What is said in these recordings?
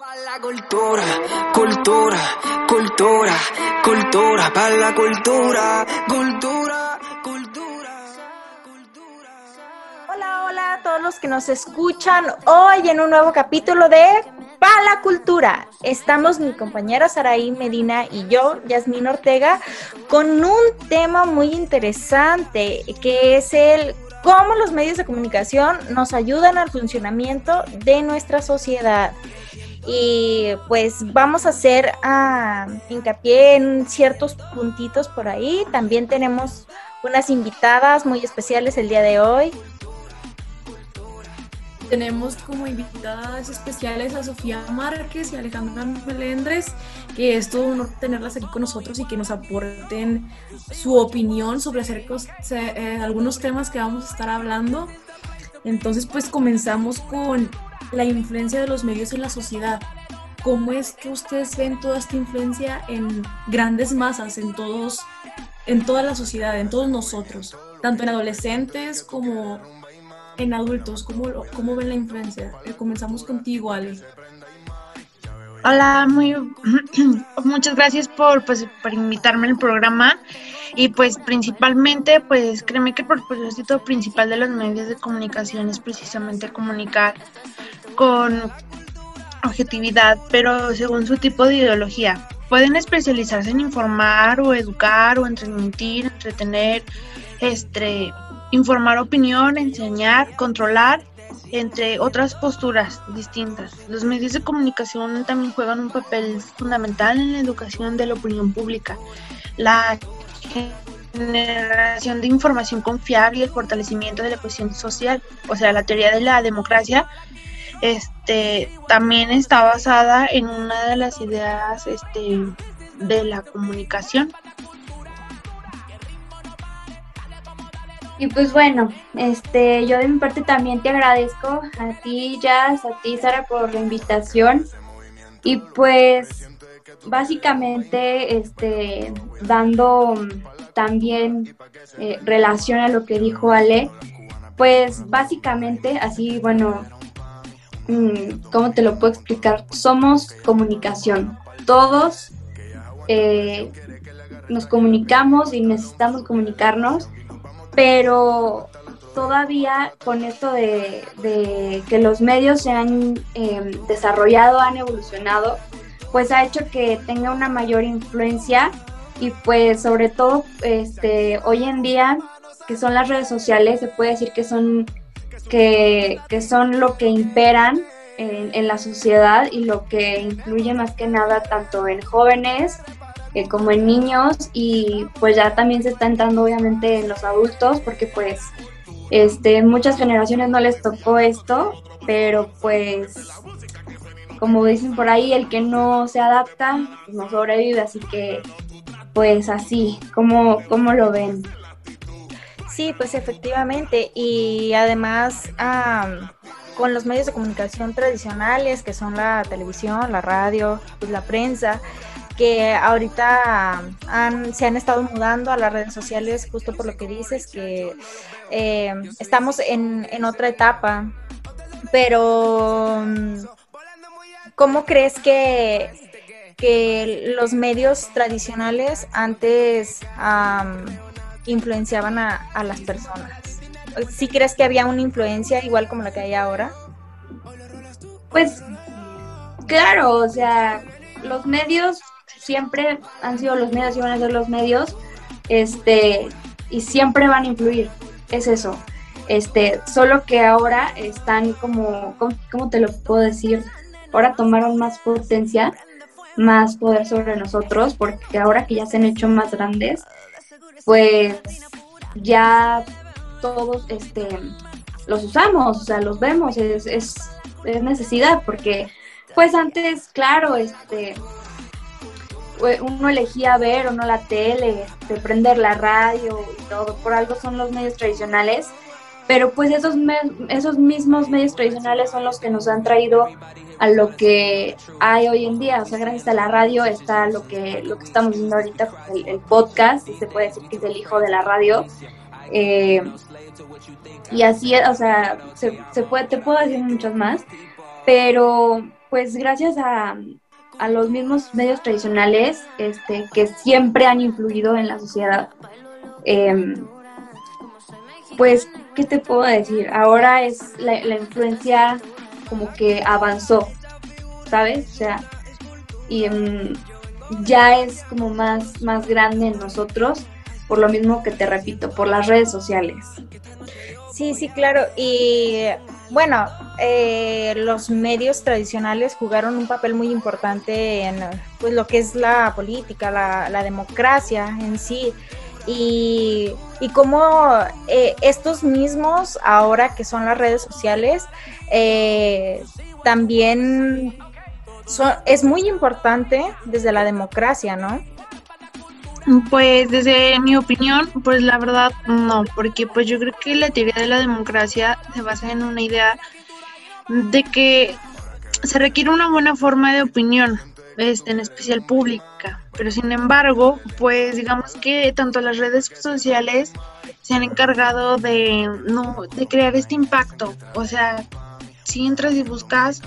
Para la cultura, cultura, cultura, cultura, para la cultura, cultura, cultura, cultura. Hola, hola a todos los que nos escuchan hoy en un nuevo capítulo de Pa la Cultura. Estamos mi compañera Saraí Medina y yo, Yasmín Ortega, con un tema muy interesante que es el cómo los medios de comunicación nos ayudan al funcionamiento de nuestra sociedad. Y pues vamos a hacer ah, hincapié en ciertos puntitos por ahí. También tenemos unas invitadas muy especiales el día de hoy. Tenemos como invitadas especiales a Sofía Márquez y Alejandra Melendres, que es todo un honor tenerlas aquí con nosotros y que nos aporten su opinión sobre eh, algunos temas que vamos a estar hablando. Entonces, pues comenzamos con la influencia de los medios en la sociedad. ¿Cómo es que ustedes ven toda esta influencia en grandes masas, en todos, en toda la sociedad, en todos nosotros, tanto en adolescentes como en adultos? ¿Cómo, cómo ven la influencia? Eh, comenzamos contigo, Ale. Hola, muy muchas gracias por, pues, por invitarme al programa y pues principalmente pues créeme que el propósito principal de los medios de comunicación es precisamente comunicar con objetividad, pero según su tipo de ideología. Pueden especializarse en informar o educar o en entretener, este, informar opinión, enseñar, controlar, entre otras posturas distintas. Los medios de comunicación también juegan un papel fundamental en la educación de la opinión pública, la generación de información confiable y el fortalecimiento de la cohesión social, o sea, la teoría de la democracia este, también está basada en una de las ideas este, de la comunicación. Y pues bueno, este, yo de mi parte también te agradezco a ti, Jazz, a ti, Sara, por la invitación. Y pues básicamente este, dando también eh, relación a lo que dijo Ale, pues básicamente así, bueno, Mm, ¿cómo te lo puedo explicar? Somos comunicación. Todos eh, nos comunicamos y necesitamos comunicarnos, pero todavía con esto de, que los medios se han em, desarrollado, han evolucionado, pues ha hecho que tenga una mayor influencia y pues sobre todo este, hoy en día, que son las redes sociales, se puede decir que son que, son lo que imperan en, la sociedad y lo que influye más que nada tanto en jóvenes eh, como en niños y pues ya también se está entrando obviamente en los adultos porque pues este muchas generaciones no les tocó esto pero pues como dicen por ahí el que no se adapta pues, no sobrevive así que pues así como como lo ven Sí, pues efectivamente. Y además, con los medios de comunicación tradicionales, que son la televisión, la radio, pues la prensa, que ahorita se han estado mudando a las redes sociales justo por lo que dices, que eh, estamos en, en otra etapa. Pero, ¿cómo crees que, que los medios tradicionales antes influenciaban a, las personas. ¿Sí crees que había una influencia igual como la que hay ahora? Pues claro, o sea, los medios siempre han sido los medios y van a ser los medios, este, y siempre van a influir, es eso. Este, solo que ahora están como, ¿cómo, te lo puedo decir? Ahora tomaron más potencia, más poder sobre nosotros, porque ahora que ya se han hecho más grandes, pues ya todos este, los usamos, o sea, los vemos, es, es, necesidad, porque pues antes, claro, este uno elegía ver o no la tele, este, prender la radio y todo, por algo son los medios tradicionales, pero pues esos, esos mismos medios tradicionales son los que nos han traído a lo que hay hoy en día. O sea, gracias a la radio está lo que, lo que estamos viendo ahorita, el, el podcast, se puede decir que es el hijo de la radio. Eh, y así, o sea, se, se, puede, te puedo decir muchos más, pero pues gracias a, a los mismos medios tradicionales este, que siempre han influido en la sociedad. Em, pues, ¿qué te puedo decir? Ahora es la, influencia como que avanzó, ¿sabes? O sea, y em, ya es como más, más grande en nosotros, por lo mismo que te repito, por las redes sociales. Sí, sí, claro. Y bueno, eh, los medios tradicionales jugaron un papel muy importante en pues, lo que es la política, la, democracia en sí. Y, y cómo eh, estos mismos, ahora que son las redes sociales, eh, también es muy importante desde la democracia, ¿no? Pues desde mi opinión, pues la verdad no, porque pues yo creo que la teoría de la democracia se basa en una idea de que se requiere una buena forma de opinión, este, en especial pública. Pero sin embargo, pues digamos que tanto las redes sociales se han encargado de no de crear este impacto. O sea, si entras y buscas,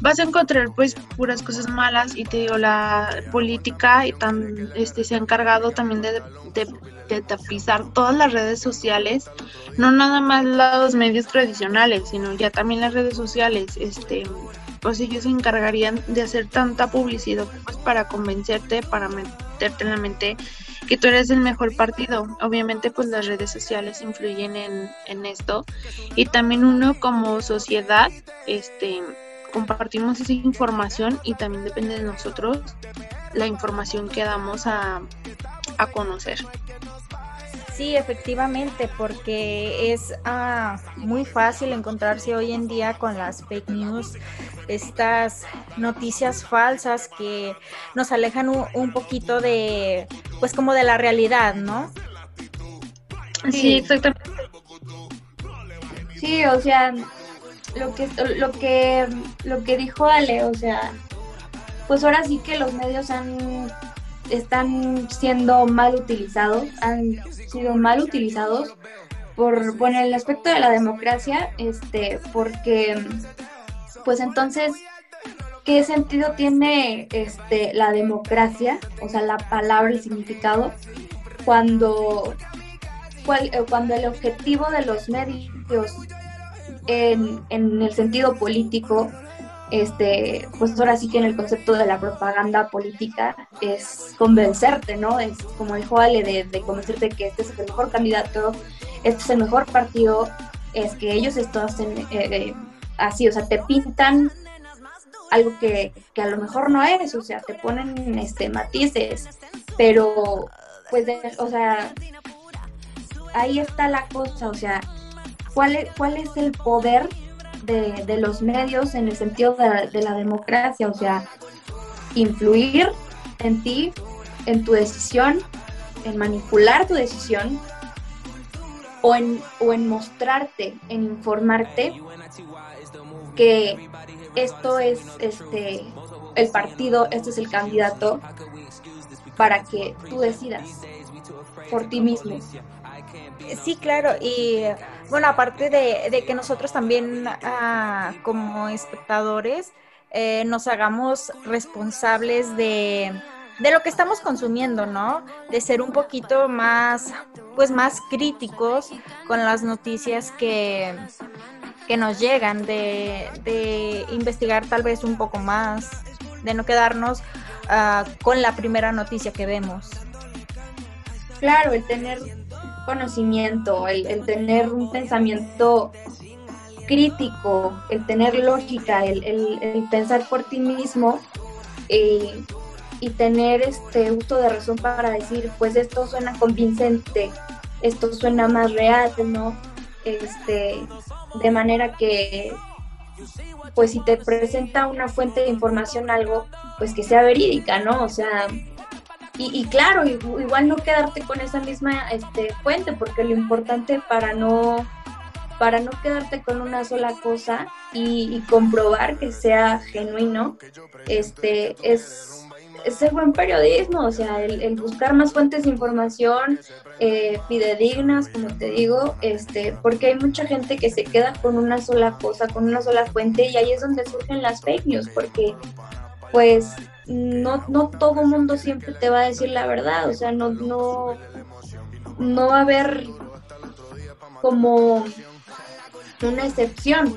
vas a encontrar pues puras cosas malas y te digo la política y tan este se ha encargado también de, de, de tapizar todas las redes sociales no nada más los medios tradicionales, sino ya también las redes sociales, este, pues ellos se encargarían de hacer tanta publicidad pues para convencerte, para meterte en la mente que tú eres el mejor partido. Obviamente pues las redes sociales influyen en, en esto y también uno como sociedad, este, compartimos esa información y también depende de nosotros la información que damos a, a conocer. Sí, efectivamente, porque es ah, muy fácil encontrarse hoy en día con las fake news, estas noticias falsas que nos alejan un, poquito de, pues como de la realidad, ¿no? Sí, exactamente. Sí, o sea, lo que, lo que, lo que dijo Ale, o sea, pues ahora sí que los medios han están siendo mal utilizados, han sido mal utilizados por, bueno, el aspecto de la democracia, este, porque, pues entonces, ¿qué sentido tiene este, la democracia? O sea, la palabra, el significado, cuando, eh, cuando el objetivo de los medios en, en el sentido político este, pues ahora sí que en el concepto de la propaganda política es convencerte, ¿no? Es como dijo Ale, de, convencerte que este es el mejor candidato, este es el mejor partido, es que ellos esto hacen eh, eh, así, o sea, te pintan algo que, que, a lo mejor no es, o sea, te ponen este matices, pero pues, o sea, ahí está la cosa, o sea, ¿cuál es, cuál es el poder de, los medios en el sentido de, la democracia, o sea, influir en ti, en tu decisión, en manipular tu decisión o en, o en mostrarte, en informarte que esto es este el partido, este es el candidato para que tú decidas por ti mismo. Sí, claro, y bueno, aparte de, que nosotros también ah, como espectadores eh, nos hagamos responsables de, lo que estamos consumiendo, ¿no? De ser un poquito más, pues más críticos con las noticias que, que nos llegan, de, de investigar tal vez un poco más, de no quedarnos ah, con la primera noticia que vemos. Claro, el tener conocimiento, el, tener un pensamiento crítico, el tener lógica, el, pensar por ti mismo eh, y tener este uso de razón para decir, pues esto suena convincente, esto suena más real, ¿no? Este, de manera que, pues si te presenta una fuente de información algo, pues que sea verídica, ¿no? O sea, y, claro, igual no quedarte con esa misma este, fuente, porque lo importante para no, para no quedarte con una sola cosa y, comprobar que sea genuino, este, es, es buen periodismo, o sea, el, buscar más fuentes de información eh, fidedignas, como te digo, este, porque hay mucha gente que se queda con una sola cosa, con una sola fuente, y ahí es donde surgen las fake news, porque pues no, no todo mundo siempre te va a decir la verdad, o sea, no, no, no va a haber como una excepción.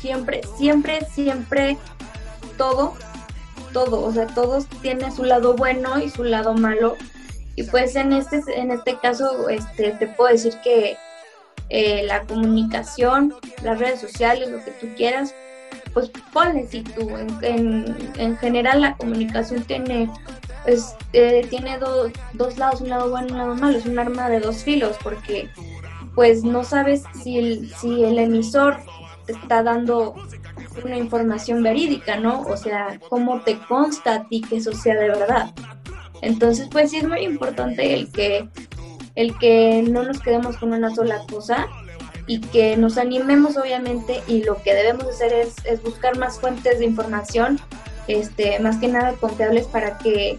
Siempre, siempre, siempre todo, todo, o sea, todos tienen su lado bueno y su lado malo. Y pues en este, en este caso, este, te puedo decir que eh, la comunicación, las redes sociales, lo que tú quieras, pues ponle si tú. En, en, general la comunicación tiene, pues, eh, tiene dos lados, un lado bueno y un lado malo, es un arma de dos filos, porque pues no sabes si el, si el emisor te está dando una información verídica, ¿no? O sea, cómo te consta a ti que eso sea de verdad. Entonces, pues sí es muy importante el que, el que no nos quedemos con una sola cosa y que nos animemos obviamente y lo que debemos hacer es, buscar más fuentes de información, este, más que nada confiables para que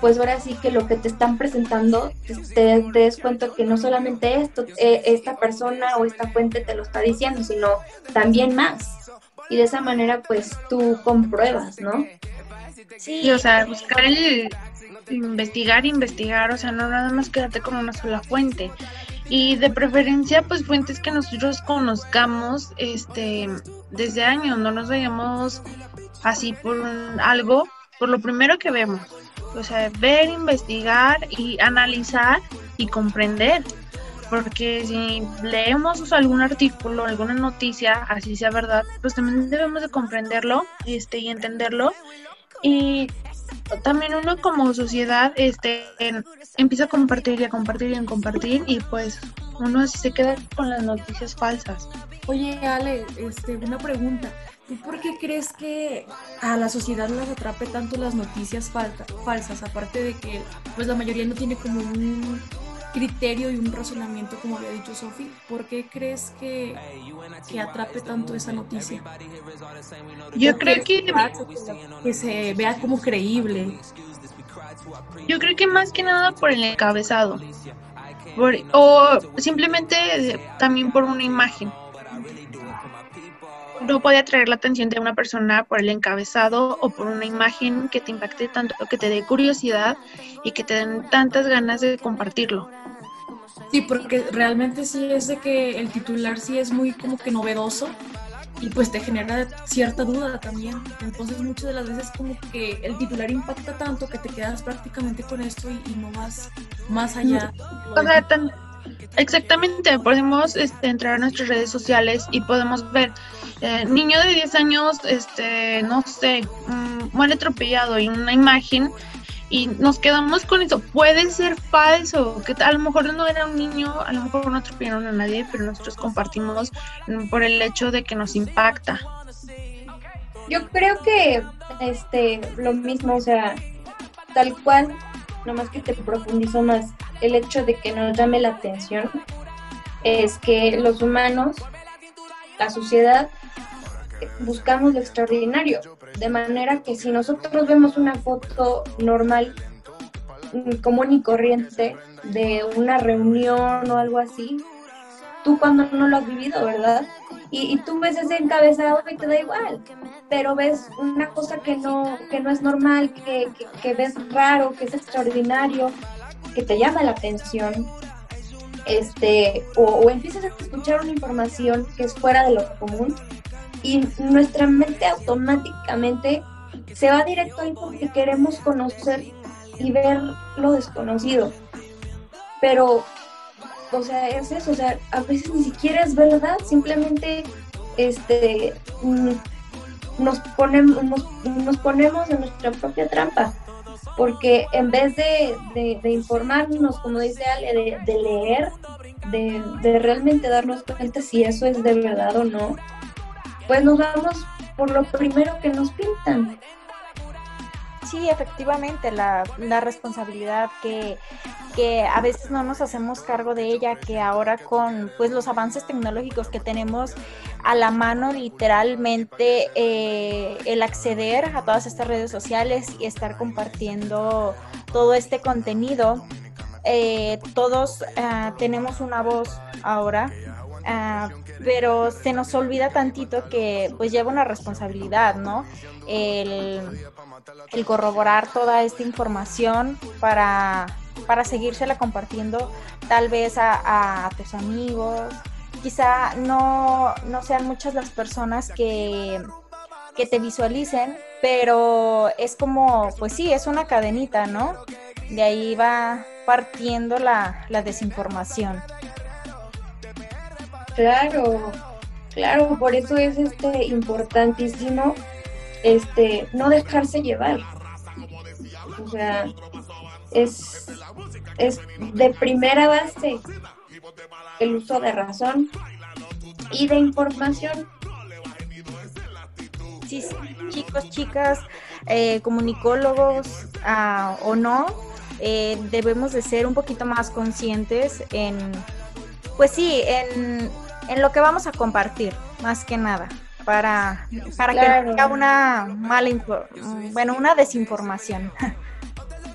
pues ahora sí que lo que te están presentando te, des cuenta que no solamente esto, eh, esta persona o esta fuente te lo está diciendo, sino también más. Y de esa manera pues tú compruebas, ¿no? Sí, o sea, buscar el investigar, investigar, o sea, no nada más quedarte con una sola fuente. Y de preferencia, pues fuentes que nosotros conozcamos este desde años, no nos vayamos así por algo, por lo primero que vemos. O sea, ver, investigar y analizar y comprender. Porque si leemos algún artículo, alguna noticia, así sea verdad, pues también debemos de comprenderlo este, y entenderlo. Y también uno como sociedad este, empieza a compartir y a compartir y a compartir y pues uno así se queda con las noticias falsas. Oye, Ale, este, una pregunta. ¿Tú por qué crees que a la sociedad las atrape tanto las noticias falsas? Aparte de que pues la mayoría no tiene como un criterio y un razonamiento, como había dicho Sofi. ¿Por qué crees que, que atrape tanto esa noticia? Yo creo que... Que se vea como creíble. Yo creo que más que nada por el encabezado. o simplemente también por una imagen no puede atraer la atención de una persona por el encabezado o por una imagen que te impacte tanto, que te dé curiosidad y que te den tantas ganas de compartirlo. Sí, porque realmente sí es de que el titular sí es muy como que novedoso y pues te genera cierta duda también. Entonces muchas de las veces como que el titular impacta tanto que te quedas prácticamente con esto y, no vas más allá. O sea, tan, Exactamente, podemos este, entrar a nuestras redes sociales y podemos ver eh, niño de 10 años, este, no sé, um, muere atropellado y una imagen y nos quedamos con eso. Puede ser falso, que a lo mejor no era un niño, a lo mejor no atropellaron a nadie, pero nosotros compartimos mm, por el hecho de que nos impacta. Yo creo que este lo mismo, o sea, tal cual, nomás que te profundizo más el hecho de que nos llame la atención es que los humanos, la sociedad, buscamos lo extraordinario. De manera que si nosotros vemos una foto normal, mm, común y corriente, de una reunión o algo así, tú cuando no lo has vivido, ¿verdad? Y, tú ves ese encabezado y te da igual, pero ves una cosa que no, que no es normal, que, que, que ves raro, que es extraordinario, que te llama la atención, este, o, empiezas a escuchar una información que es fuera de lo común y nuestra mente automáticamente se va directo ahí porque queremos conocer y ver lo desconocido. Pero, o sea, es eso, o sea, a veces ni siquiera es verdad, simplemente este, mm, nos, ponemos, nos ponemos en nuestra propia trampa porque en vez de, informarnos, como dice Ale, de, leer, de, realmente darnos cuenta si eso es de verdad o no, pues nos vamos por lo primero que nos pintan. sí, efectivamente, la, la responsabilidad que, que, a veces no nos hacemos cargo de ella, que ahora con pues los avances tecnológicos que tenemos a la mano literalmente eh, el acceder a todas estas redes sociales y estar compartiendo todo este contenido. Eh, todos ah, tenemos una voz ahora Ah, pero se nos olvida tantito que pues lleva una responsabilidad, ¿no? El, corroborar toda esta información para, para seguírsela compartiendo tal vez a, tus amigos. Quizá no, no sean muchas las personas que, que te visualicen, pero es como, pues sí, es una cadenita, ¿no? De ahí va partiendo la, la desinformación. Claro, claro, por eso es este importantísimo este no dejarse llevar. O sea, es, es de primera base el uso de razón y de información. Sí, chicos, chicas, eh, comunicólogos ah, o no, eh, debemos de ser un poquito más conscientes en, pues sí, en en lo que vamos a compartir, más que nada, para, para que no haya una mala, bueno, una desinformación.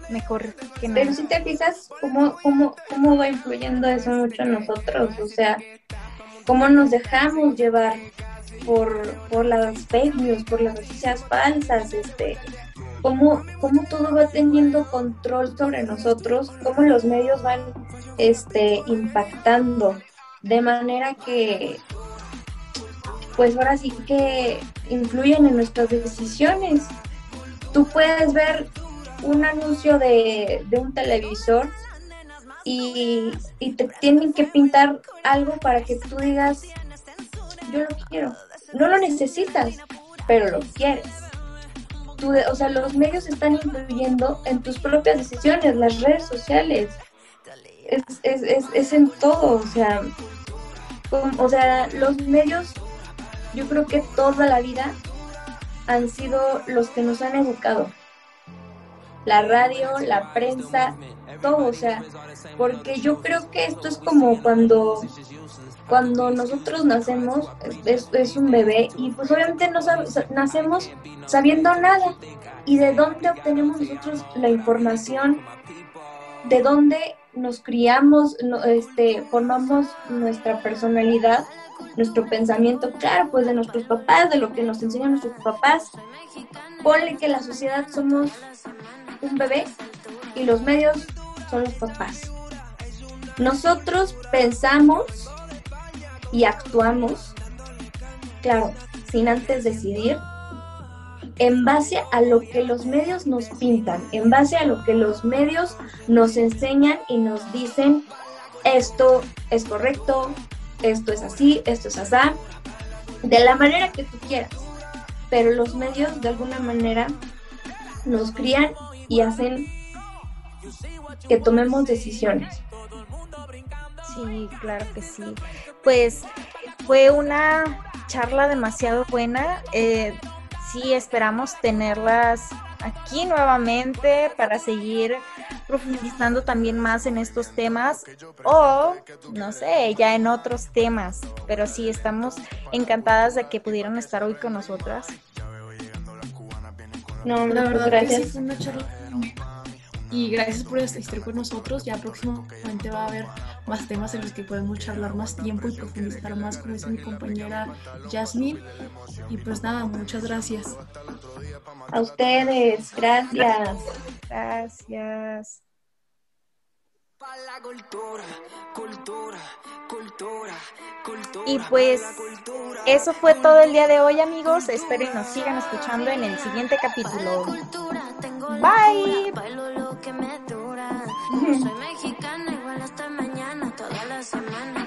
Mejor que nada. Pero si te fijas cómo, cómo, cómo va influyendo eso mucho en nosotros, o sea, cómo nos dejamos llevar por, por las fake news, por las noticias falsas, este, cómo, cómo todo va teniendo control sobre nosotros, cómo los medios van este, impactando de manera que, pues ahora sí que influyen en nuestras decisiones. Tú puedes ver un anuncio de, un televisor y, te tienen que pintar algo para que tú digas, yo lo quiero. No lo necesitas, pero lo quieres. Tú, o sea, los medios están influyendo en tus propias decisiones, las redes sociales es, es, es, es en todo, o sea, o sea, los medios, yo creo que toda la vida han sido los que nos han educado. La radio, la prensa, todo, o sea, porque yo creo que esto es como cuando, cuando nosotros nacemos, es, un bebé y pues obviamente no nacemos sabiendo nada. ¿Y de dónde obtenemos nosotros la información? ¿De dónde nos criamos, este, formamos nuestra personalidad, nuestro pensamiento, claro, pues de nuestros papás, de lo que nos enseñan nuestros papás. Ponle que la sociedad somos un bebé y los medios son los papás. Nosotros pensamos y actuamos, claro, sin antes decidir, en base a lo que los medios nos pintan, en base a lo que los medios nos enseñan y nos dicen, esto es correcto, esto es así, esto es así, de la manera que tú quieras. Pero los medios de alguna manera nos crían y hacen que tomemos decisiones. Sí, claro que sí. Pues fue una charla demasiado buena. Eh, sí esperamos tenerlas aquí nuevamente para seguir profundizando también más en estos temas o, no sé, ya en otros temas. Pero sí, estamos encantadas de que pudieran estar hoy con nosotras. No, la verdad gracias. una charla y gracias por estar con nosotros. Ya próximamente va a haber más temas en los que podemos charlar más tiempo y profundizar más, como dice mi compañera Jasmine. Y pues nada, muchas gracias. A ustedes, gracias. Gracias. Y pues eso fue todo el día de hoy amigos. Espero y nos sigan escuchando en el siguiente capítulo. Bye. Soy mexicana igual hasta mañana, toda la semana.